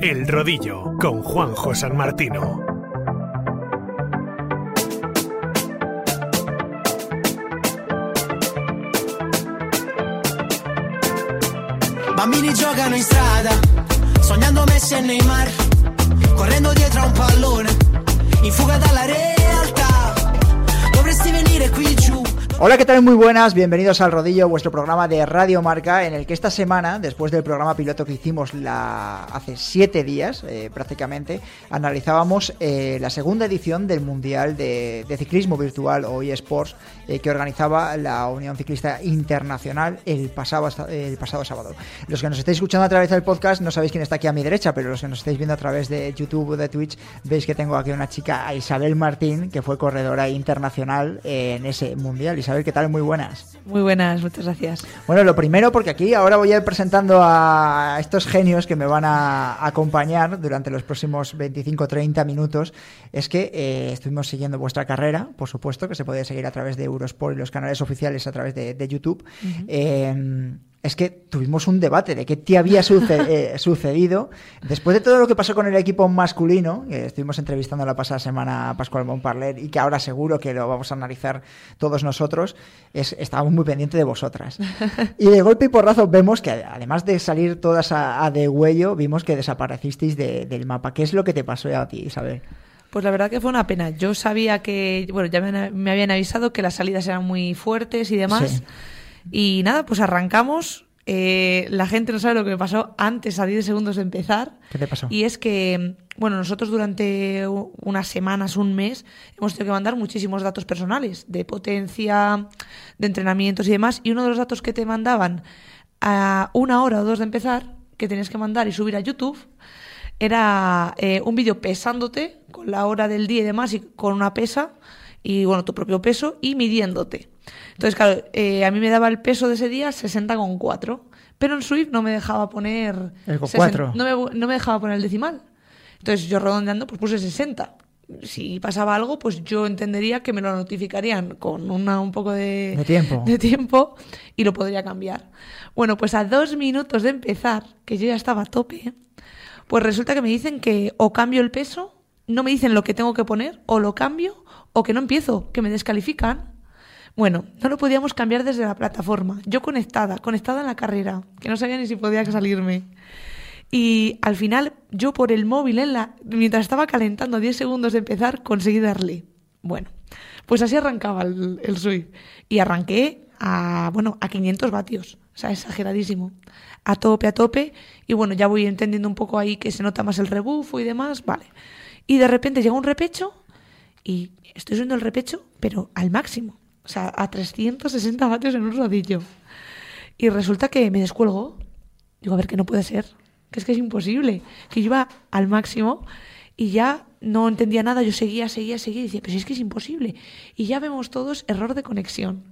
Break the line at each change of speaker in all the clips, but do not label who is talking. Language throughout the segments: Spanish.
El Rodillo con Juanjo San Martino.
Bambini giocano in strada, sognando Messi e Neymar, correndo dietro a un pallone, in fuga dalla realtà. Dovresti venire qui giù
Hola, ¿qué tal? Muy buenas, bienvenidos al Rodillo, vuestro programa de Radio Marca, en el que esta semana, después del programa piloto que hicimos la... hace siete días eh, prácticamente, analizábamos eh, la segunda edición del Mundial de, Ciclismo Virtual o eSports eh, que organizaba la Unión Ciclista Internacional el pasado, el pasado sábado. Los que nos estáis escuchando a través del podcast no sabéis quién está aquí a mi derecha, pero los que nos estáis viendo a través de YouTube o de Twitch veis que tengo aquí una chica, Isabel Martín, que fue corredora internacional en ese Mundial. ¿Qué tal? Muy buenas.
Muy buenas, muchas gracias.
Bueno, lo primero, porque aquí ahora voy a ir presentando a estos genios que me van a acompañar durante los próximos 25-30 minutos, es que eh, estuvimos siguiendo vuestra carrera, por supuesto, que se puede seguir a través de Eurosport y los canales oficiales a través de, de YouTube. eh, es que tuvimos un debate de qué te había suce eh, sucedido después de todo lo que pasó con el equipo masculino, que estuvimos entrevistando la pasada semana a Pascual Montparler y que ahora seguro que lo vamos a analizar todos nosotros, es, estábamos muy pendientes de vosotras. Y de golpe y porrazo vemos que además de salir todas a, a de huello, vimos que desaparecisteis de, del mapa. ¿Qué es lo que te pasó a ti, Isabel?
Pues la verdad que fue una pena. Yo sabía que, bueno, ya me, me habían avisado que las salidas eran muy fuertes y demás.
Sí.
Y nada, pues arrancamos. Eh, la gente no sabe lo que me pasó antes, a 10 segundos de empezar.
¿Qué te pasó?
Y es que, bueno, nosotros durante unas semanas, un mes, hemos tenido que mandar muchísimos datos personales, de potencia, de entrenamientos y demás. Y uno de los datos que te mandaban a una hora o dos de empezar, que tenías que mandar y subir a YouTube, era eh, un vídeo pesándote con la hora del día y demás y con una pesa y bueno, tu propio peso y midiéndote. Entonces, claro, eh, a mí me daba el peso de ese día 60,4, pero en Swift no me dejaba poner...
El con
60
cuatro.
No me, no me dejaba poner el decimal. Entonces yo redondeando pues puse 60. Si pasaba algo, pues yo entendería que me lo notificarían con una, un poco de,
De tiempo.
de tiempo y lo podría cambiar. Bueno, pues a dos minutos de empezar, que yo ya estaba a tope, pues resulta que me dicen que o cambio el peso, no me dicen lo que tengo que poner, o lo cambio, o que no empiezo, que me descalifican. Bueno, no lo podíamos cambiar desde la plataforma. Yo conectada, conectada en la carrera, que no sabía ni si podía salirme. Y al final, yo por el móvil, en la, mientras estaba calentando a 10 segundos de empezar, conseguí darle. Bueno, pues así arrancaba el, el Swift. Y arranqué a, bueno, a 500 vatios. O sea, exageradísimo. A tope, a tope. Y bueno, ya voy entendiendo un poco ahí que se nota más el rebufo y demás. Vale. Y de repente llega un repecho y estoy subiendo el repecho, pero al máximo. O sea, a 360 vatios en un rodillo. Y resulta que me descuelgo. Digo, a ver, que no puede ser. Que es que es imposible. Que yo iba al máximo y ya no entendía nada. Yo seguía, seguía, seguía. Y decía, pero si es que es imposible. Y ya vemos todos error de conexión.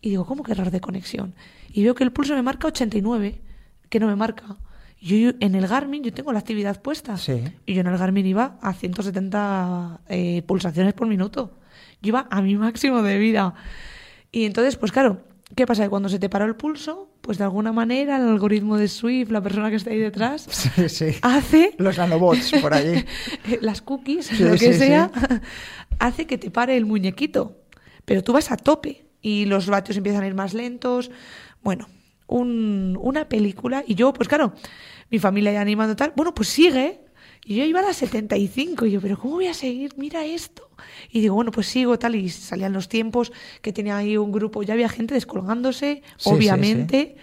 Y digo, ¿cómo que error de conexión? Y veo que el pulso me marca 89, que no me marca. Yo, en el Garmin yo tengo la actividad puesta.
Sí.
Y yo en el Garmin iba a 170 eh, pulsaciones por minuto. Yo iba a mi máximo de vida. Y entonces, pues claro, ¿qué pasa? Que cuando se te paró el pulso, pues de alguna manera el algoritmo de Swift, la persona que está ahí detrás,
Sí, sí.
hace
Los nanobots por allí.
las cookies,
Sí,
lo que sea, hace que te pare el muñequito. Pero tú vas a tope y los vatios empiezan a ir más lentos. Bueno, un- una película. Y yo, pues claro, mi familia ya animando tal. Bueno, pues sigue. Y yo iba a las 75. Y yo, pero ¿cómo voy a seguir? Mira esto. Y digo, bueno, pues sigo tal. Y salían los tiempos que tenía ahí un grupo. Ya había gente descolgándose,
Sí, sí,
obviamente.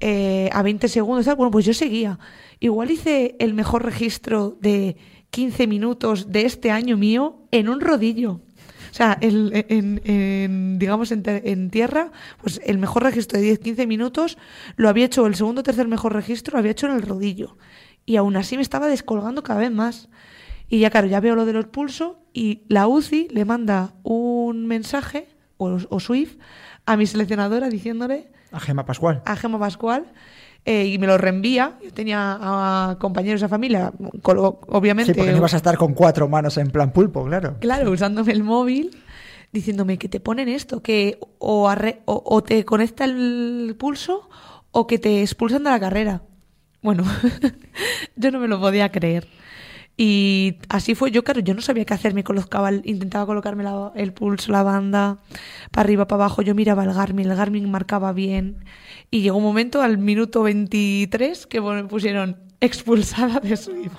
eh, a 20 segundos. Tal. Bueno, pues yo seguía. Igual hice el mejor registro de 15 minutos de este año mío en un rodillo. O sea, el- en, en, digamos, en, en tierra, pues el mejor registro de 10-15 minutos lo había hecho, el segundo o tercer mejor registro lo había hecho en el rodillo. Y aún así me estaba descolgando cada vez más. Y ya, claro, ya veo lo de los pulsos y la UCI le manda un mensaje, o, o Swift, a mi seleccionadora diciéndole
A Gema Pascual.
a Gemma Pascual eh, y me lo reenvía. Yo tenía a compañeros de familia, obviamente.
Sí, porque no ibas a estar con cuatro manos en plan pulpo, claro.
Claro, usándome el móvil, diciéndome que te ponen esto, que o, arre- o, o te conecta el pulso o que te expulsan de la carrera. Bueno, yo no me lo podía creer. Y así fue, yo claro, yo no sabía qué hacer, me colocaba, intentaba colocarme la- el pulso, la banda, para arriba, para abajo, yo miraba el Garmin, el Garmin marcaba bien. Y llegó un momento, al minuto 23, que me pusieron expulsada de Swift.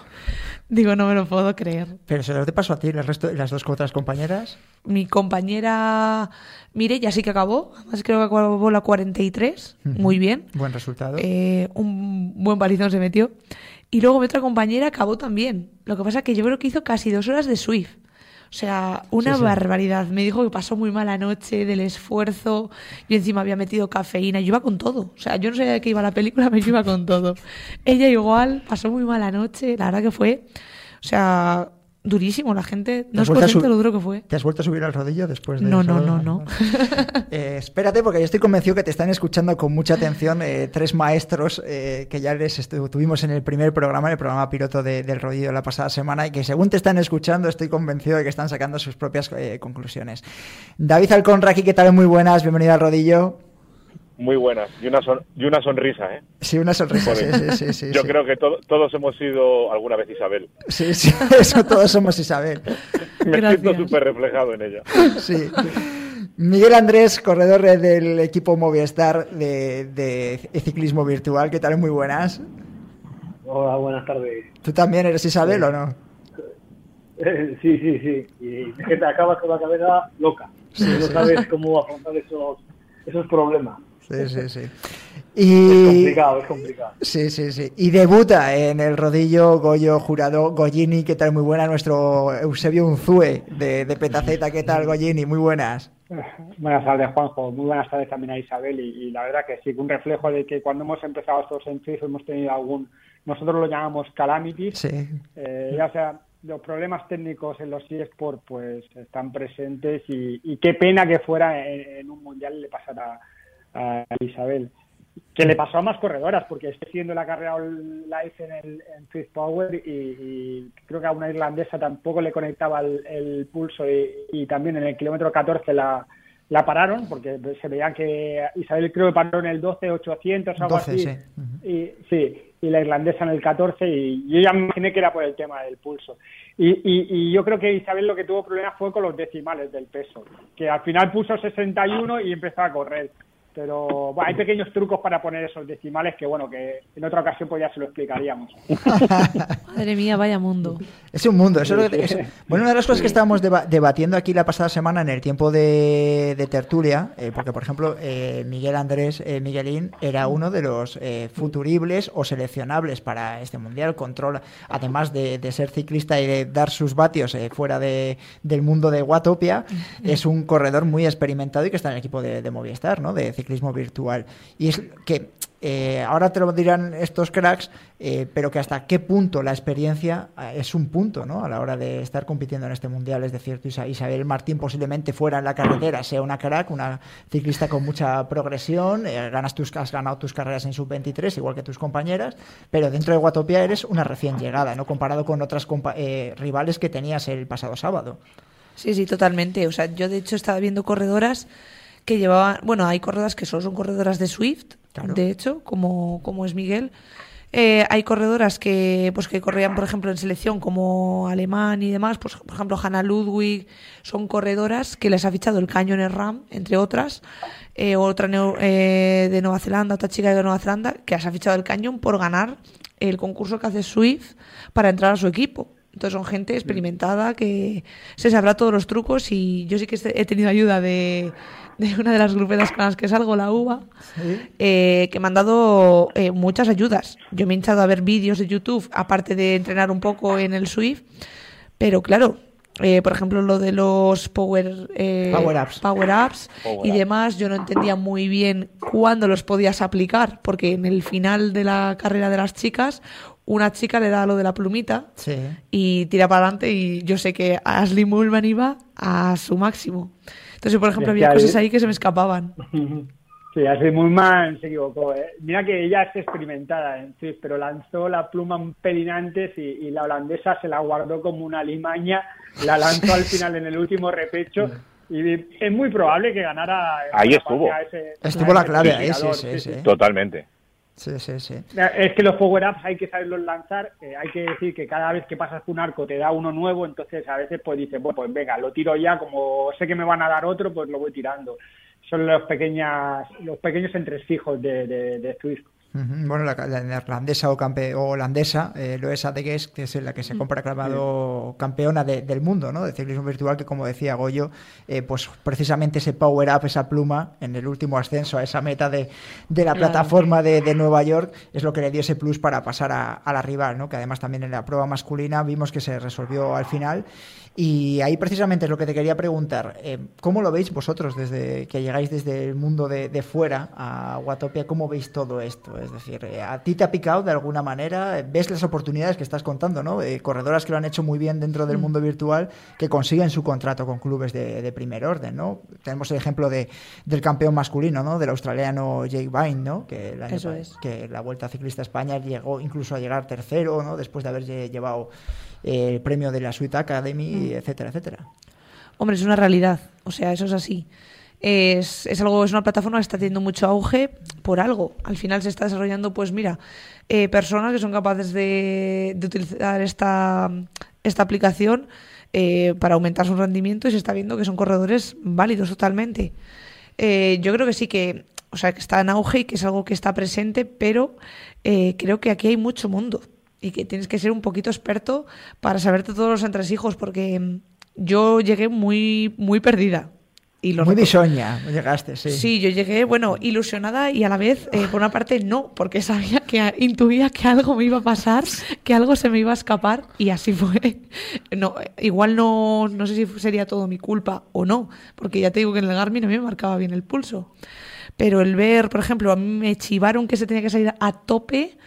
Digo, no me lo puedo creer.
Pero se lo te pasó a ti, el resto, las dos otras compañeras.
Mi compañera Mireya sí que acabó, además creo que acabó la 43, muy bien.
Buen resultado.
Eh, un buen palizón se metió. Y luego mi otra compañera acabó también. Lo que pasa es que yo creo que hizo casi dos horas de Swift. O sea, una
Sí, sí.
barbaridad. Me dijo que pasó muy mala noche del esfuerzo. Yo encima había metido cafeína. Yo iba con todo. O sea, yo no sabía de qué iba la película, pero yo iba con todo. Ella igual, pasó muy mala noche. La verdad que fue, o sea, durísimo. La gente no es consciente de lo duro que fue.
¿Te has vuelto a subir al rodillo después de
No, no, no, no.
Eh, espérate, porque yo estoy convencido que te están escuchando con mucha atención eh, tres maestros eh, que ya les tuvimos en el primer programa, en el programa piloto de- del rodillo la pasada semana, y que según te están escuchando, estoy convencido de que están sacando sus propias conclusiones. David Alconraqui, ¿qué tal? Muy buenas, bienvenido al rodillo.
Muy buenas. Y una, son- y una sonrisa, ¿eh?
Sí, una sonrisa. Sí,
Joder.
sí, sí, sí,
Yo
sí.
creo que to- todos hemos sido alguna vez Isabel.
Sí, sí, eso todos somos Isabel.
Me
Gracias.
siento súper reflejado en ella.
Sí. Miguel Andrés, corredor del equipo Movistar de, de ciclismo virtual, ¿qué tal? Muy buenas.
Hola, buenas tardes.
¿Tú también eres Isabel o no?
Eh, sí, sí, sí. Y es que te acabas con la cabeza loca. no sabes cómo afrontar esos, esos problemas.
Sí, sí, sí.
Es
Y...
complicado, es complicado.
Sí, sí, sí. Y debuta en el rodillo Goyo Jurado Goyini, ¿qué tal? Muy buena. Nuestro Eusebio Unzue de, de Petaceta, ¿qué tal, Goyini? Muy buenas.
Buenas tardes, Juanjo. Muy buenas tardes también a Isabel. Y, y la verdad que sí, un reflejo de que cuando hemos empezado estos en Swift hemos tenido algún, nosotros lo llamamos calamities,
Sí.
eh, ya sea los problemas técnicos en los eSports pues están presentes y, y qué pena que fuera en, en un mundial le pasara a, Isabel. Que le pasó a más corredoras, porque estoy siguiendo la carrera live en, el, en Swift Power y, y creo que a una irlandesa tampoco le conectaba el, el pulso y, y también en el kilómetro 14 la, la pararon, porque se veían que Isabel creo que paró en el 12, 800, algo
12,
así.
sí.
Y, sí, y la irlandesa en el 14 y yo ya me imaginé que era por el tema del pulso. Y, y, y yo creo que Isabel lo que tuvo problemas fue con los decimales del peso, que al final puso 61 y empezó a correr. Pero bueno, hay pequeños trucos para poner esos decimales que bueno, que en otra ocasión pues ya se lo explicaríamos.
Madre mía, vaya mundo.
Es un mundo. Eso es lo que- eso- Bueno, una de las cosas que estábamos deba- debatiendo aquí la pasada semana en el tiempo de, de tertulia, eh, porque por ejemplo eh, Miguel Andrés eh, Miguelín era uno de los eh, futuribles o seleccionables para este mundial. Control, además de, de ser ciclista y de dar sus vatios eh, fuera de- del mundo de Watopia, es un corredor muy experimentado y que está en el equipo de, de Movistar, ¿no? De ciclismo virtual. Y es que eh, ahora te lo dirán estos cracks, eh, pero que hasta qué punto la experiencia eh, es un punto ¿no? a la hora de estar compitiendo en este mundial. Es decir, Isabel Martín posiblemente fuera en la carretera, sea una crack, una ciclista con mucha progresión, ganas tus, has ganado tus carreras en sub-23, igual que tus compañeras, pero dentro de Guatopia eres una recién llegada, ¿no? comparado con otras compa- rivales que tenías el pasado sábado.
Sí, sí, totalmente. O sea, yo de hecho estaba viendo corredoras que llevaban, bueno, hay corredoras que solo son corredoras de Swift,
Claro.
de hecho, como, como es Miguel. Eh, hay corredoras que, pues, que corrían, por ejemplo, en selección como alemán y demás. Pues, por ejemplo, Hannah Ludwig son corredoras que les ha fichado el Canyon Ram, entre otras. Eh, otra eh, de Nueva Zelanda, otra chica de Nueva Zelanda, que les ha fichado el Canyon por ganar el concurso que hace Swift para entrar a su equipo. Entonces son gente experimentada que se sabrá todos los trucos y yo sí que he tenido ayuda de, de una de las grupetas con las que salgo, la UVA, eh, que me han dado eh, muchas ayudas. Yo me he hinchado a ver vídeos de YouTube, aparte de entrenar un poco en el Swift, pero claro, eh, por ejemplo, lo de los power, eh,
Power-ups.
power-ups
Power
y
ups.
demás, yo no entendía muy bien cuándo los podías aplicar, porque en el final de la carrera de las chicas, una chica le da lo de la plumita
Sí.
y tira para adelante y yo sé que Ashley Mullman iba a su máximo. Entonces, por ejemplo, había cosas ahí que se me escapaban.
Sí, mal se equivocó. ¿eh? Mira que ella es experimentada en Swift, pero lanzó la pluma un pelín antes y, y la holandesa se la guardó como una limaña, la lanzó al final en el último repecho y es muy probable que ganara.
Ahí estuvo.
ese-
Estuvo la clave sí, sí.
Totalmente.
Sí, sí, sí.
Es que los power-ups hay que saberlos lanzar, hay que decir que cada vez que pasas un arco te da uno nuevo, entonces a veces pues dices, bueno, pues venga, lo tiro ya, como sé que me van a dar otro, pues lo voy tirando. Son los, pequeñas, los pequeños entresijos de, de, de.
Bueno, la, la neerlandesa o, campe, o holandesa, eh, Loesa de Guest, que es la que se ha proclamado campeona de- del mundo ¿no? de ciclismo virtual, que como decía Goyo, eh, pues precisamente ese power up, esa pluma, en el último ascenso a esa meta de, de la plataforma de, de Nueva York, es lo que le dio ese plus para pasar a, a la rival, ¿no? que además también en la prueba masculina vimos que se resolvió al final. Y ahí precisamente es lo que te quería preguntar. eh, ¿Cómo lo veis vosotros desde que llegáis desde el mundo de, de fuera a Watopia? ¿Cómo veis todo esto? Es decir, eh, ¿a ti te ha picado de alguna manera? ¿Ves las oportunidades que estás contando? ¿no? Eh, corredoras que lo han hecho muy bien dentro del mundo virtual que consiguen su contrato con clubes de, de primer orden. ¿no? Tenemos el ejemplo de, del campeón masculino, ¿no? del australiano Jake Vine, ¿no? que, el año
Eso es.
que la Vuelta Ciclista a España llegó incluso a llegar tercero, ¿no? después de haber lle- llevado eh, el premio de la Sweet Academy, etcétera, etcétera.
Hombre, es una realidad. O sea, eso es así. Es, es algo, es una plataforma que está teniendo mucho auge por algo. Al final se está desarrollando, pues mira, eh, personas que son capaces de, de utilizar esta, esta aplicación eh, para aumentar su rendimiento y se está viendo que son corredores válidos totalmente. Eh, yo creo que sí que, o sea, que está en auge y que es algo que está presente, pero eh, creo que aquí hay mucho mundo y que tienes que ser un poquito experto para saberte todos los entresijos, porque mm, yo llegué muy, muy perdida. Y lo
Muy bisoña, llegaste, sí.
Sí, yo llegué, bueno, ilusionada y a la vez, eh, por una parte, no, porque sabía que intuía que algo me iba a pasar, que algo se me iba a escapar y así fue. No, igual no, no sé si sería todo mi culpa o no, porque ya te digo que en el Garmin a mí me marcaba bien el pulso. Pero el ver, por ejemplo, a mí me chivaron que se tenía que salir a tope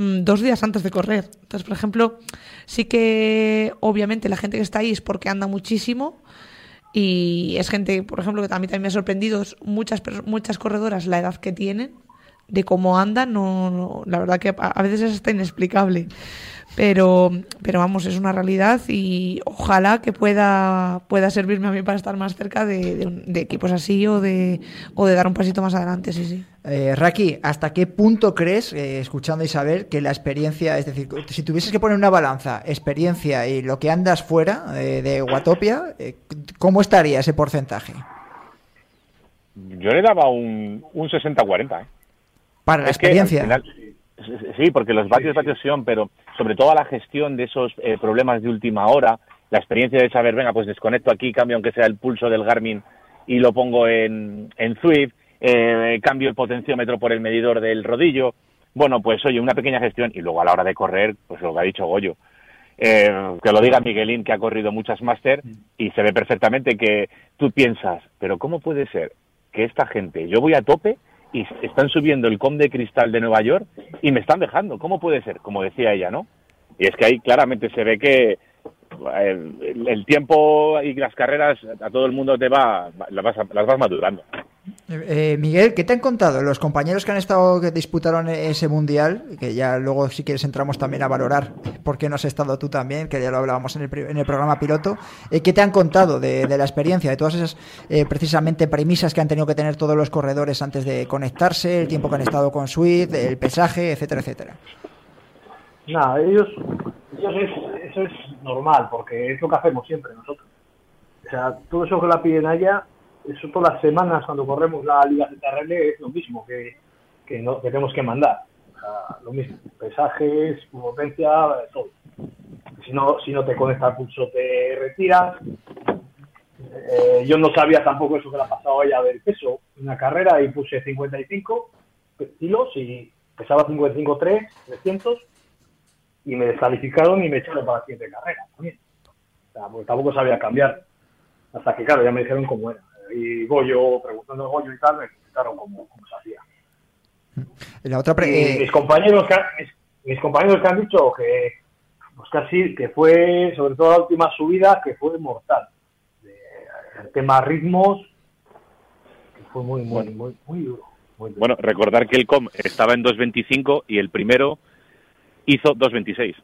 dos días antes de correr. Entonces, por ejemplo, sí que obviamente la gente que está ahí es porque anda muchísimo. Y es gente, por ejemplo, que a también me ha sorprendido muchas, muchas corredoras la edad que tienen, de cómo andan, no, no- la verdad que a, a veces es hasta inexplicable. Pero, pero vamos, es una realidad y ojalá que pueda, pueda servirme a mí para estar más cerca de, de un- de equipos así o de, o de dar un pasito más adelante, sí, sí.
Eh, Raki, ¿hasta qué punto crees, eh, escuchando a Isabel, que la experiencia, es decir, si tuvieses que poner una balanza, experiencia y lo que andas fuera eh, de Watopia, eh, ¿cómo estaría ese porcentaje?
Yo le daba un, un 60-40. ¿eh?
Para la
Es que, al
experiencia.
final- sí, porque los vatios, vatios son, pero sobre todo la gestión de esos eh, problemas de última hora, la experiencia de saber, venga, pues desconecto aquí, cambio aunque sea el pulso del Garmin y lo pongo en, en eh, cambio el potenciómetro por el medidor del rodillo. Bueno, pues oye, una pequeña gestión y luego a la hora de correr, pues lo que ha dicho Goyo. Eh, que lo diga Miguelín, que ha corrido muchas máster y se ve perfectamente que tú piensas, pero ¿cómo puede ser que esta gente, yo voy a tope y están subiendo el com de cristal de Nueva York y me están dejando? ¿Cómo puede ser? Como decía ella, ¿no? Y es que ahí claramente se ve que eh, el, el tiempo y las carreras a todo el mundo te va, las vas, las vas madurando.
Eh, Miguel, ¿qué te han contado los compañeros que han estado, que disputaron ese mundial? Que ya luego, si quieres, entramos también a valorar por qué no has estado tú también, que ya lo hablábamos en el, en el programa piloto. Eh, ¿Qué te han contado de, la experiencia, de todas esas eh, precisamente premisas que han tenido que tener todos los corredores antes de conectarse, el tiempo que han estado con Swift, el pesaje, etcétera, etcétera?
Nada, ellos, ellos es, eso es normal, porque es lo que hacemos siempre nosotros. O sea, todo eso que la piden allá, eso todas las semanas cuando corremos la Liga ZRL es lo mismo que, que, no, tenemos que mandar. O sea, lo mismo, pesajes, potencia, todo. Si no, si no te conecta el pulso te retiras. Eh, yo no sabía tampoco eso que le ha pasado a ella del peso. Una carrera y puse 55 kilos y pesaba 55.3, 300 y me descalificaron y me echaron para la siguiente carrera también. O sea, porque tampoco sabía cambiar. Hasta que, claro, ya me dijeron cómo era. Y Goyo, preguntando a Goyo y tal, me explicaron cómo, cómo se hacía.
La otra pre-
Y
eh,
mis compañeros que han, mis, mis compañeros que han dicho que pues casi que fue sobre todo la última subida que fue mortal De- el tema ritmos que fue muy muy muy muy duro muy duro.
Bueno, recordar que el com estaba en 2.25 y el primero hizo 2.26.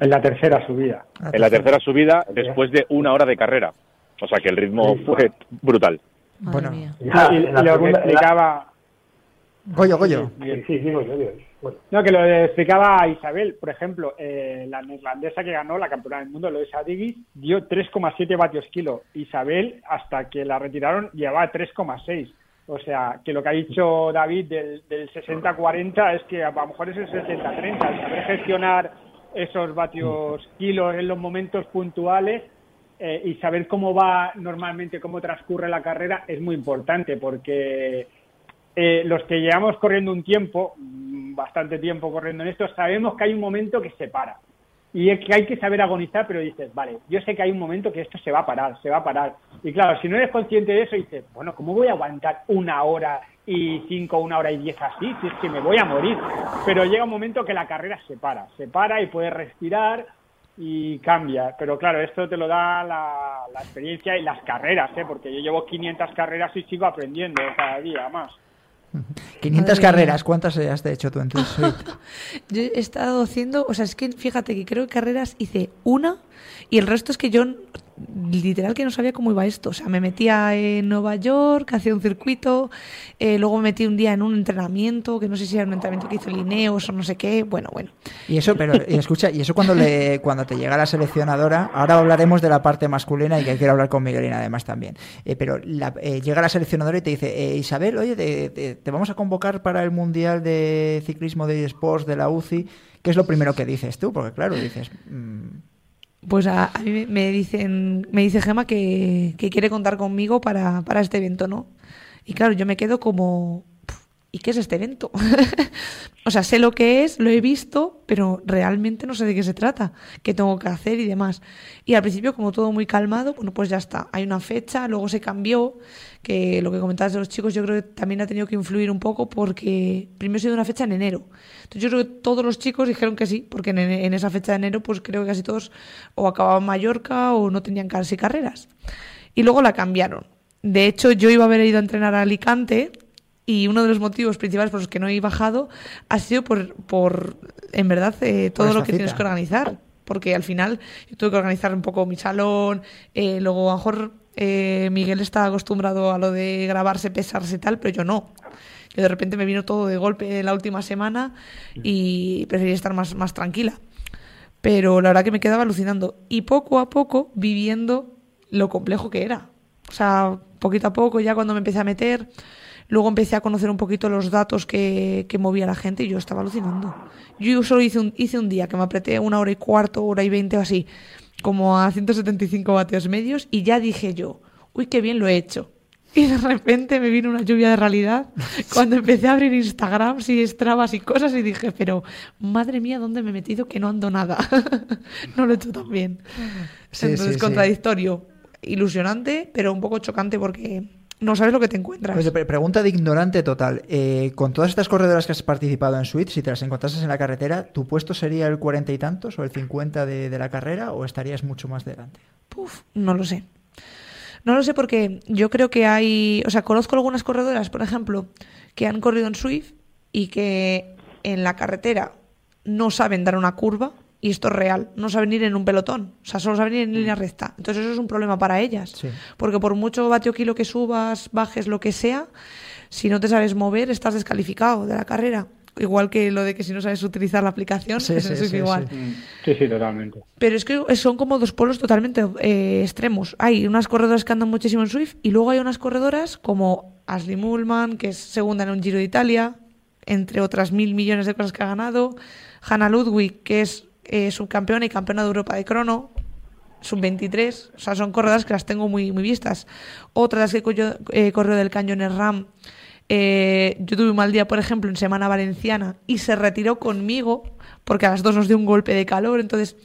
En la tercera subida.
En la tercera subida después de una hora de carrera. O sea que el ritmo fue brutal.
Madre
Bueno.
mía.
Y, y luego
primera-
explicaba
Goyo, Goyo.
Sí, sí, digo yo, digo yo. Bueno,
No, que lo explicaba a Isabel, por ejemplo, eh, la neerlandesa que ganó la campeona del mundo, Loisa Digis, dio 3,7 vatios kilo. Isabel, hasta que la retiraron, llevaba 3,6. O sea, que lo que ha dicho David del, del 60-40 es que a lo mejor es el 60-30. El saber gestionar esos vatios kilos en los momentos puntuales eh, y saber cómo va normalmente, cómo transcurre la carrera es muy importante porque eh, los que llevamos corriendo un tiempo, mm, bastante tiempo corriendo en esto, sabemos que hay un momento que se para. Y es que hay que saber agonizar, pero dices, vale, yo sé que hay un momento que esto se va a parar, se va a parar. Y claro, si no eres consciente de eso, dices, bueno, ¿cómo voy a aguantar una hora y cinco, una hora y diez así? Si es que me voy a morir. Pero llega un momento que la carrera se para, se para y puedes respirar y cambia. Pero claro, esto te lo da la, la experiencia y las carreras, ¿eh? porque yo llevo 500 carreras y sigo aprendiendo cada día más.
500
Madre
carreras,
mía.
¿cuántas has hecho tú en tu suite?
Yo he estado haciendo, o sea, es que fíjate que creo que carreras hice una y el resto es que yo literal que no sabía cómo iba esto. O sea, me metía en Nueva York, hacía un circuito, eh, luego me metí un día en un entrenamiento, que no sé si era un entrenamiento que hizo Lineos o no sé qué. Bueno, bueno.
Y eso, pero y escucha, y eso cuando le, cuando te llega la seleccionadora, ahora hablaremos de la parte masculina y que quiero hablar con Miguelina además también. Eh, pero la- eh, llega la seleccionadora y te dice, Isabel, oye, te, te- te vamos a convocar para el mundial de ciclismo de eSports de la UCI. ¿Qué es lo primero que dices tú? Porque claro, dices, mm,
Pues a, mí me- dicen, me dice Gema que, que quiere contar conmigo para, para este evento, ¿no? Y claro, yo me quedo como, "Puf, ¿y qué es este evento? o sea, sé lo que es, lo he visto, pero realmente no sé de qué se trata, qué tengo que hacer y demás. Y al principio, como todo muy calmado, bueno, pues ya está. Hay una fecha, luego se cambió, que lo que comentabas de los chicos, yo creo que también ha tenido que influir un poco porque primero se dio una fecha en enero. Entonces yo creo que todos los chicos dijeron que sí, porque en, en esa fecha de enero, pues creo que casi todos o acababan Mallorca o no tenían casi carreras. Y luego la cambiaron. De hecho, yo iba a haber ido a entrenar a Alicante y uno de los motivos principales por los que no he bajado ha sido por, por en verdad, eh, todo lo que tienes que organizar. Porque al final yo tuve que organizar un poco mi salón, eh, luego a lo mejor eh, Miguel está acostumbrado a lo de grabarse, pesarse y tal, pero yo no. Yo de repente me vino todo de golpe la última semana y preferí estar más, más tranquila. Pero la verdad que me quedaba alucinando. Y poco a poco viviendo lo complejo que era. O sea, poquito a poco, ya cuando me empecé a meter, luego empecé a conocer un poquito los datos que, que movía la gente y yo estaba alucinando. Yo solo hice un, hice un día que me apreté una hora y cuarto, hora y veinte o así, como a 175 vatios medios y ya dije yo, uy, qué bien lo he hecho. Y de repente me vino una lluvia de realidad cuando empecé a abrir Instagram y Strabas y cosas y dije, pero madre mía, ¿dónde me he metido que no ando nada? no lo he hecho tan bien.
Sí,
Entonces,
sí, sí.
contradictorio, ilusionante, pero un poco chocante porque no sabes lo que te encuentras.
Pre- pregunta de ignorante total. Eh, con todas estas corredoras que has participado en Suite, si te las encontrases en la carretera, ¿tu puesto sería el 40 y tantos o el 50 de, de la carrera o estarías mucho más delante?
Puf, no lo sé. No lo sé porque yo creo que hay, o sea, conozco algunas corredoras, por ejemplo, que han corrido en Swift y que en la carretera no saben dar una curva y esto es real, no saben ir en un pelotón, o sea, solo saben ir en línea recta. Entonces eso es un problema para ellas,
Sí.
porque por mucho vatio kilo que subas, bajes, lo que sea, si no te sabes mover, estás descalificado de la carrera. Igual que lo de que si no sabes utilizar la aplicación,
Sí,
eso
sí,
es igual.
sí.
Sí, sí, totalmente.
Pero es que son como dos polos totalmente eh, extremos. Hay unas corredoras que andan muchísimo en Swift y luego hay unas corredoras como Ashley Mullman, que es segunda en un Giro de Italia, entre otras mil millones de cosas que ha ganado. Hannah Ludwig, que es eh, subcampeona y campeona de Europa de crono, sub-23. O sea, son corredoras que las tengo muy, muy vistas. Otras que yo eh, corrió del Cañón Ram. Eh, yo tuve un mal día, por ejemplo, en Semana Valenciana y se retiró conmigo porque a las dos nos dio un golpe de calor. Entonces,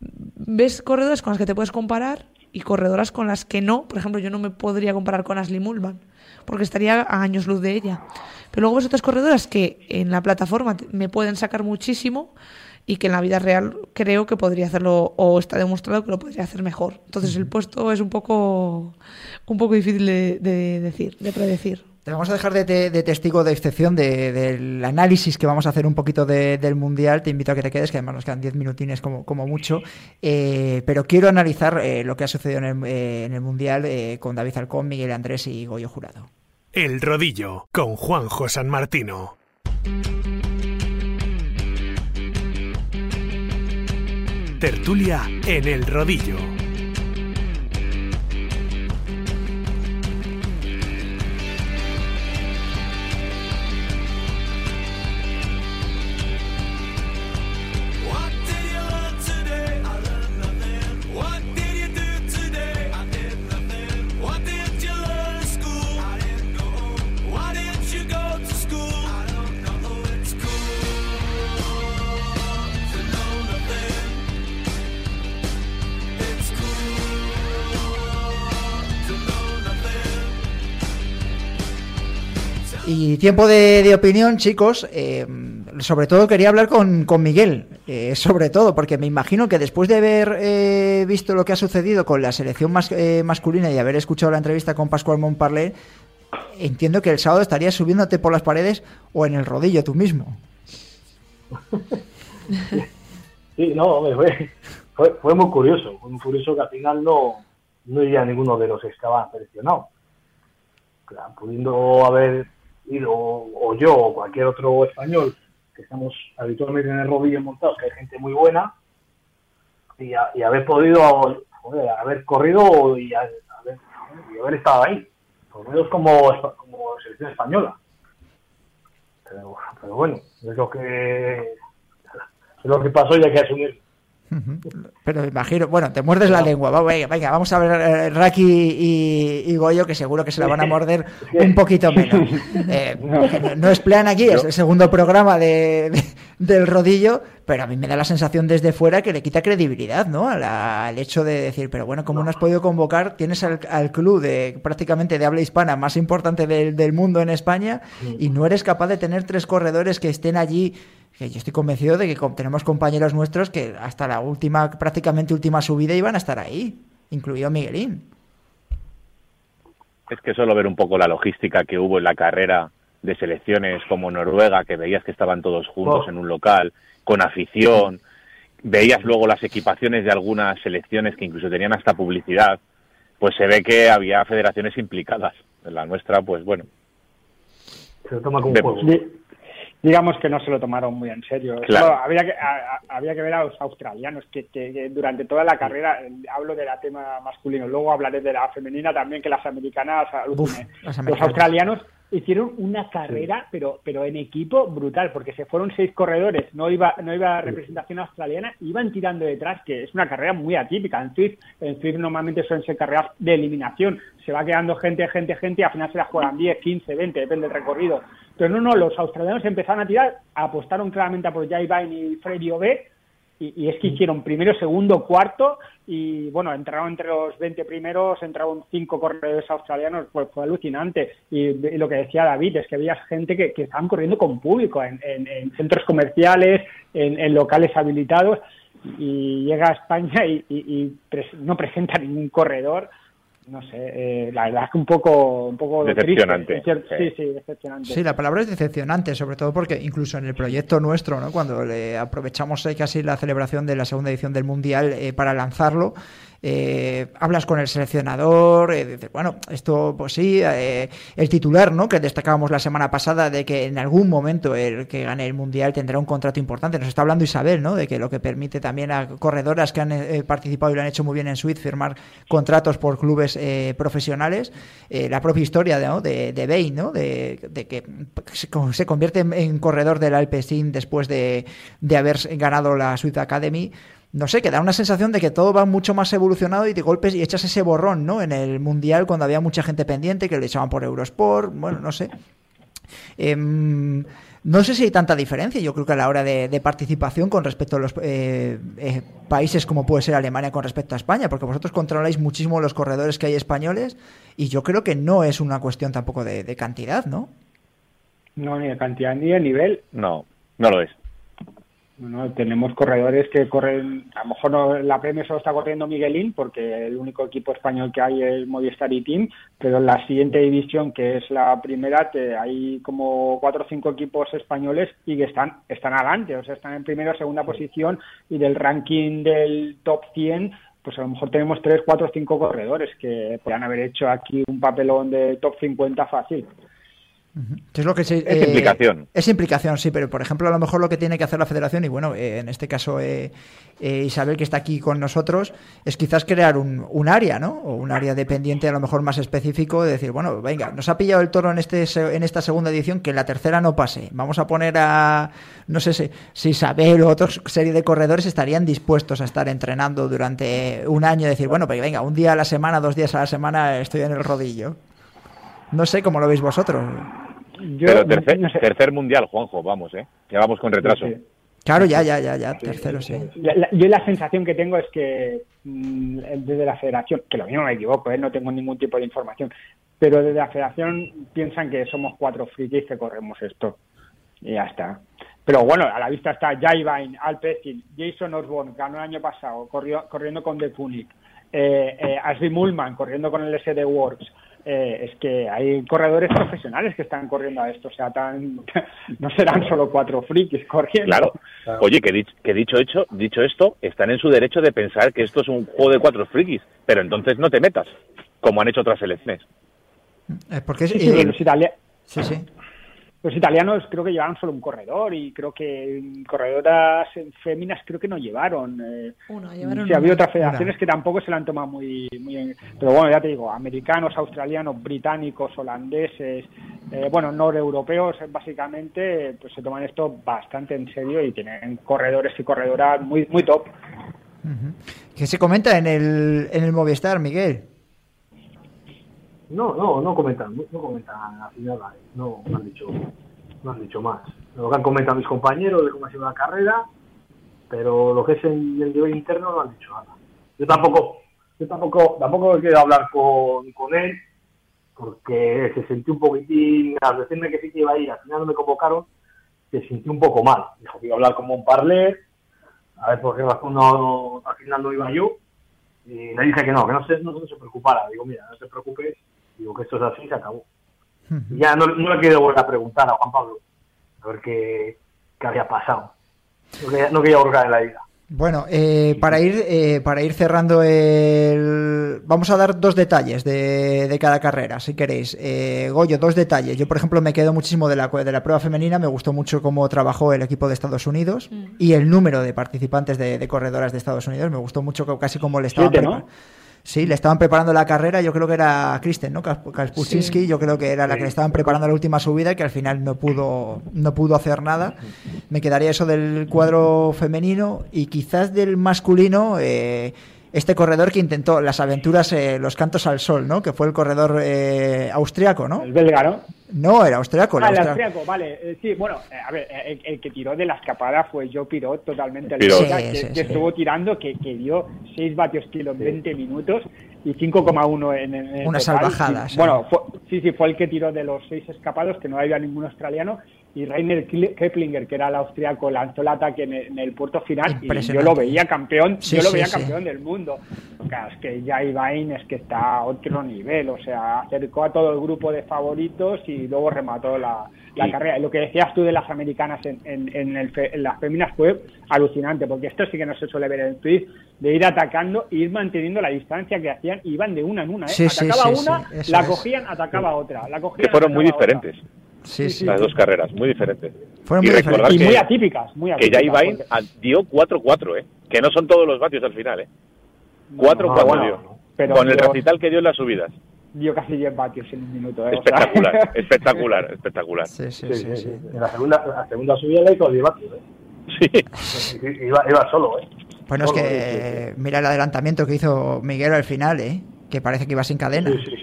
ves corredoras con las que te puedes comparar y corredoras con las que no. Por ejemplo, yo no me podría comparar con Ashley Mulvan porque estaría a años luz de ella. Pero luego ves otras corredoras que en la plataforma me pueden sacar muchísimo y que en la vida real creo que podría hacerlo o está demostrado que lo podría hacer mejor. Entonces el puesto es un poco un poco difícil de, de decir, de predecir.
Te vamos a dejar de, te- de testigo de excepción de- del análisis que vamos a hacer un poquito de- del Mundial. Te invito a que te quedes, que además nos quedan 10 minutines como, como mucho. Eh, pero quiero analizar eh, lo que ha sucedido en el, eh, en el Mundial eh, con David Alcón, Miguel Andrés y Goyo Jurado.
El Rodillo con Juanjo San Martino. Tertulia en El Rodillo.
Tiempo de, opinión, chicos. eh, sobre todo quería hablar con, con Miguel. eh, sobre todo, porque me imagino que después de haber eh, visto lo que ha sucedido con la selección mas- masculina y haber escuchado la entrevista con Pascual Montparler, entiendo que el sábado estarías subiéndote por las paredes o en el rodillo tú mismo.
Sí, no, fue, fue, fue muy curioso. Fue muy curioso que al final no, no iría ninguno de los que estaban seleccionados. Pudiendo haber o yo o cualquier otro español que estamos habitualmente en el rodillo montados, que hay gente muy buena, y, a- y haber podido haber corrido y, a- haber, y haber estado ahí, por menos como, como selección española. Pero, pero bueno, es lo que es lo que pasó y hay que asumir.
Pero imagino, bueno, te muerdes la lengua. Va, venga, venga, vamos a ver eh, Raki y, y Goyo, que seguro que se la van a morder un poquito menos. Eh, no, no es plan aquí, es el segundo programa de, de- del rodillo, pero a mí me da la sensación desde fuera que le quita credibilidad, ¿no? A la- al hecho de decir, pero bueno, como no has podido convocar, tienes al, al club de prácticamente de habla hispana más importante del, del mundo en España y no eres capaz de tener tres corredores que estén allí que yo estoy convencido de que tenemos compañeros nuestros que hasta la última, prácticamente última subida iban a estar ahí, incluido Miguelín.
Es que solo ver un poco la logística que hubo en la carrera de selecciones como Noruega, que veías que estaban todos juntos
Oh.
en un local, con afición, veías luego las equipaciones de algunas selecciones que incluso tenían hasta publicidad, pues se ve que había federaciones implicadas. En la nuestra, pues bueno,
Se lo toma como un juego.
Di- digamos que no se lo tomaron muy en serio.
Claro.
Había, que, a- a- había que ver a los australianos, que, que- que durante toda la carrera, eh, hablo de la tema masculino, luego hablaré de la femenina también, que las americanas.
Uf,
los australianos hicieron una carrera, pero pero en equipo brutal, porque se fueron seis corredores, no iba no iba representación australiana, iban tirando detrás, que es una carrera muy atípica. En Swift, en Swift normalmente suelen ser carreras de eliminación, se va quedando gente, gente, gente, y al final se la juegan 10, 15, 20, depende del recorrido. Pero no, no, los australianos empezaron a tirar, apostaron claramente a por Jai Vine y Freddy Ove, y, y es que hicieron primero, segundo, cuarto y bueno, entraron entre los 20 primeros, entraron cinco corredores australianos, pues fue alucinante. Y, y lo que decía David es que había gente que, que estaban corriendo con público en, en- en centros comerciales, en, en locales habilitados y llega a España y, no presenta ningún corredor. No sé, eh, la verdad es que un poco, un poco
Decepcionante, sí,
sí, decepcionante.
Sí, la palabra es decepcionante, sobre todo porque incluso en el proyecto nuestro, ¿no? cuando le aprovechamos eh, casi la celebración de la segunda edición del Mundial eh, para lanzarlo, eh, hablas con el seleccionador, eh, dices, bueno, esto pues sí, eh, el titular, ¿no? Que destacábamos la semana pasada de que en algún momento el que gane el Mundial tendrá un contrato importante. Nos está hablando Isabel, ¿no? De que lo que permite también a corredoras que han eh, participado y lo han hecho muy bien en Suiz firmar contratos por clubes profesionales. La propia historia de, de Bain, ¿no? De, que se, con- se convierte en, corredor del Alpecin después de, de haber ganado la Swiss Academy no sé, que da una sensación de que todo va mucho más evolucionado y de golpes y echas ese borrón, ¿no? En el Mundial cuando había mucha gente pendiente que le echaban por Eurosport, bueno, no sé. Em, no sé si hay tanta diferencia, yo creo que a la hora de, de participación con respecto a los eh, eh, países como puede ser Alemania con respecto a España, porque vosotros controláis muchísimo los corredores que hay españoles y yo creo que no es una cuestión tampoco de, de cantidad, ¿no?
No, ni de cantidad ni de nivel.
no, no lo es.
Bueno, tenemos corredores que corren, a lo mejor no, la Premier solo está corriendo Miguelín, porque el único equipo español que hay es Movistar y Team, pero en la siguiente división, que es la primera, te- hay como cuatro o cinco equipos españoles y que están, están adelante, o sea, están en primera o segunda posición y del ranking del top 100 pues a lo mejor tenemos tres, cuatro, cinco corredores que podrían haber hecho aquí un papelón de top 50 fácil.
Es lo que se,
Es implicación.
Es implicación, sí, pero por ejemplo, a lo mejor lo que tiene que hacer la federación, y bueno, eh, en este caso eh, eh, Isabel, que está aquí con nosotros, es quizás crear un, un área, ¿no? O un área dependiente, a lo mejor más específico, de decir, bueno, venga, nos ha pillado el toro en, este, en esta segunda edición, que en la tercera no pase. Vamos a poner a, no sé si, si Isabel o otra serie de corredores estarían dispuestos a estar entrenando durante un año, decir, bueno, pues venga, un día a la semana, dos días a la semana estoy en el rodillo. No sé cómo lo veis vosotros.
Yo,
Pero tercer,
no sé.
tercer mundial, Juanjo, vamos, ¿eh? Ya vamos con retraso.
Sí, sí.
Claro, ya, ya, ya, ya, tercero, sí.
La- la- yo la sensación que tengo es que mm, desde la federación, que lo mismo me equivoco, ¿eh? no tengo ningún tipo de información, pero desde la federación piensan que somos cuatro frikis que corremos esto. Y ya está. Pero bueno, a la vista está Jaivain, Alpecin, Jason Osborne, ganó el año pasado, corrió, corriendo con The Punic, eh, eh, Ashley Mullman, corriendo con el SD Works. Eh, es que hay corredores profesionales que están corriendo a esto, o sea, tan, no serán solo cuatro frikis corriendo.
Claro. Oye, que, dich- que dicho hecho, dicho esto, están en su derecho de pensar que esto es un juego de cuatro frikis, pero entonces no te metas, como han hecho otras selecciones.
Eh, porque es,
Sí, sí,
eh,
los,
sí, sí.
Los italianos creo que llevaron solo un corredor y creo que corredoras féminas creo que no llevaron. eh,
Uno, llevaron
sí, había otras federaciones que tampoco se la han tomado muy, muy en- Pero bueno, ya te digo, americanos, australianos, británicos, holandeses, eh, bueno, noreuropeos, básicamente, pues se toman esto bastante en serio y tienen corredores y corredoras muy, muy top.
¿Qué se comenta en el, en el Movistar, Miguel?
No, no, no comentan, no comentan nada, ¿eh? no, han dicho, no han dicho más. Lo que han comentado mis compañeros de cómo ha sido la carrera, pero lo que es en el nivel interno no han dicho nada. Yo tampoco, yo tampoco, tampoco quiero hablar con, con él, porque se sintió un poquitín, al decirme que sí que iba a ir, al final no me convocaron, se sintió un poco mal. Dijo que iba a hablar con Montparler, a ver por qué razón no, al final no iba yo, y le dije que no, que no se, no se preocupara. Digo, mira, no te preocupes, digo que esto es así, se acabó. Y ya no, no le quiero volver a preguntar a Juan Pablo, a ver qué, qué había pasado. No quería, no quería volver en la vida.
Bueno, eh, para ir eh, para ir cerrando el... Vamos a dar dos detalles de, de cada carrera, si queréis. Eh, Goyo, dos detalles. Yo, por ejemplo, me quedo muchísimo de la, de la prueba femenina. Me gustó mucho cómo trabajó el equipo de Estados Unidos
Mm.
y el número de participantes de, de corredoras de Estados Unidos. Me gustó mucho casi como le estaban
Siete, ¿no?
Sí, le estaban preparando la carrera, yo creo que era Kristen, ¿no? Kasp- Kaspuczynski,
Sí.
yo creo que era la que le estaban preparando la última subida y que al final no pudo, no pudo hacer nada. Me quedaría eso del cuadro femenino y quizás del masculino, eh, este corredor que intentó las aventuras, eh, los cantos al sol, ¿no? Que fue el corredor eh, austriaco, ¿no?
El belga, ¿no?
No, era austriaco. el
Ah, el
austriaco.
austriaco, vale. Eh, sí, bueno, eh, a ver, eh, el, el que tiró de la escapada fue Joe Pirot, totalmente. el
Pirot.
belga,
Sí,
que,
sí,
que
sí.
estuvo tirando, que, que dio 6 vatios kilo en 20 minutos y 5,1 en, en el
Una
total.
salvajada,
Y. Bueno, fue- sí, sí, fue el que tiró de los 6 escapados, que no había ningún australiano, y Rainer Keplinger, que era el austriaco, lanzó el ataque en el, en el puerto final y yo lo veía campeón,
Sí,
yo lo
sí,
veía
sí.
campeón del mundo. Claro, es que Jai Bain es que está a otro nivel, o sea, acercó a todo el grupo de favoritos y luego remató la, la
Sí.
carrera. Y lo que decías tú de las americanas en, en, en el fe- en las féminas fue alucinante, porque esto sí que no se suele ver en el tweet, de ir atacando e ir manteniendo la distancia que hacían, iban de una en una, ¿eh? Atacaba
sí,
una, la
es.
cogían, atacaba otra, la cogían,
Que fueron muy
otra.
Diferentes
Sí, sí.
las dos carreras, muy diferentes.
Fueron
y
muy
recordar
Y
que,
muy atípicas, muy
que ya Ibain
porque-
dio 4-4, ¿eh? Que no son todos los vatios al final, ¿eh?
No,
4-4
bueno,
dio.
pero
Con el recital que dio en las subidas.
dio casi 10 vatios en un minuto. ¿eh? O sea-
Espectacular, espectacular, espectacular.
Sí, sí,
Sí,
sí,
sí,
sí.
sí. En la segunda, la segunda subida le hizo 10 vatios, ¿eh?
Sí.
Iba, iba solo, ¿eh?
Bueno, es que
sí, sí,
mira el adelantamiento que hizo Miguel al final, ¿eh? Que parece que iba sin cadena.
Sí, sí,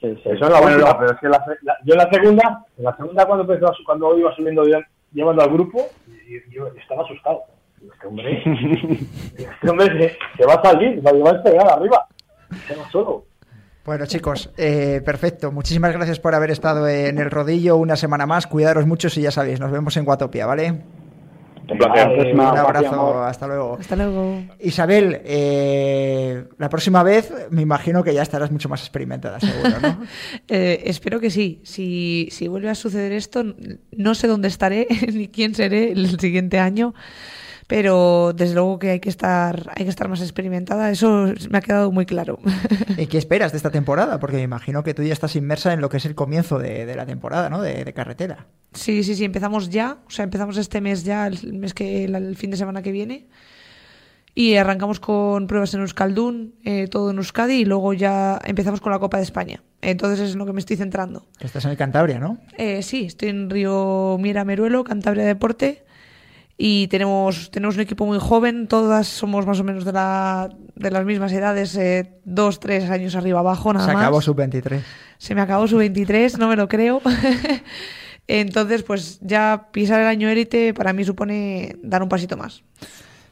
sí.
Sí, sí.
Eso es la
Bueno,
última,
lo-
pero es que la, la- yo en la segunda, en la segunda cuando empezó cuando iba subiendo llevando al grupo, yo estaba asustado. Este hombre, este hombre se, se va a salir, va, va a despegar arriba. Se va solo.
Bueno, chicos, eh, perfecto. Muchísimas gracias por haber estado en el rodillo una semana más. Cuidaros mucho y ya sabéis, nos vemos en Guatopia, ¿vale?
Un placer.
Vale.
Un abrazo, hasta luego.
Hasta luego.
Isabel, eh, la próxima vez me imagino que ya estarás mucho más experimentada, seguro, ¿no?
Eh, espero que sí. Si, si vuelve a suceder esto, no sé dónde estaré ni quién seré el siguiente año. Pero desde luego que hay que estar, hay que estar más experimentada, eso me ha quedado muy claro.
¿Y qué esperas de esta temporada? Porque me imagino que tú ya estás inmersa en lo que es el comienzo de, de la temporada, ¿no? De, de, carretera.
Sí, sí, sí, empezamos ya, o sea, empezamos este mes ya, el mes que, el, el fin de semana que viene. Y arrancamos con pruebas en Euskaldun, eh, todo en Euskadi, y luego ya empezamos con la Copa de España. Entonces es en lo que me estoy centrando.
Estás en el Cantabria, ¿no?
Eh, sí, estoy en Río Mira Meruelo, Cantabria Deporte. Y tenemos, tenemos un equipo muy joven, todas somos más o menos de, la, de las mismas edades, eh, dos, tres años arriba abajo, nada
Se
más.
acabó sub-23.
Se me acabó sub-23, no me lo creo. Entonces, pues ya pisar el año élite para mí supone dar un pasito más.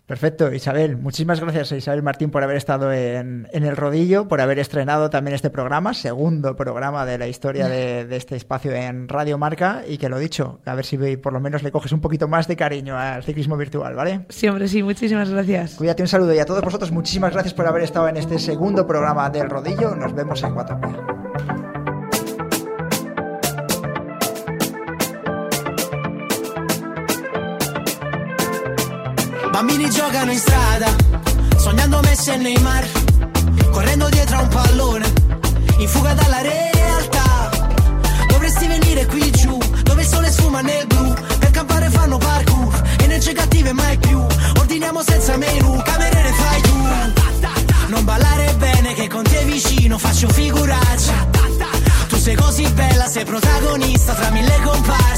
Perfecto, Isabel. Muchísimas gracias a Isabel Martín por haber estado en, en, el rodillo, por haber estrenado también este programa, segundo programa de la historia de, de, este espacio en Radio Marca y que lo dicho, a ver si por lo menos le coges un poquito más de cariño al ciclismo virtual, ¿vale?
Sí, hombre, sí, muchísimas gracias.
Cuídate un saludo y a todos vosotros muchísimas gracias por haber estado en este segundo programa del rodillo. Nos vemos en cuatro
Bambini giocano in strada, sognando Messi e Neymar, correndo dietro a un pallone, in fuga dalla realtà. Dovresti venire qui giù, dove il sole sfuma nel blu, per campare fanno parkour, energie cattive mai più. Ordiniamo senza menù, cameriere fai tu. Non ballare bene che con te vicino faccio figuraccia. Tu sei così bella, sei protagonista tra mille comparse.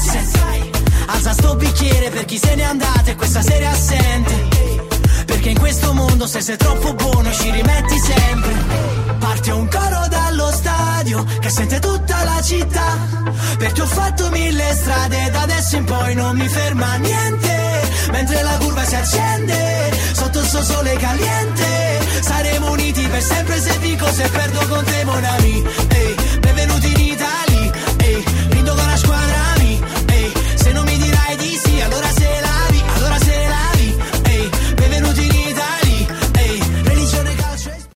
Alza sto bicchiere per chi se n'è andato e questa sera è assente. Perché in questo mondo se sei troppo buono ci rimetti sempre. Parte un coro dallo stadio che sente tutta la città. Perché ho fatto mille strade da adesso in poi non mi ferma niente. Mentre la curva si accende, sotto il suo sole caliente. Saremo uniti per sempre se dico se perdo con te, mon ami. Hey.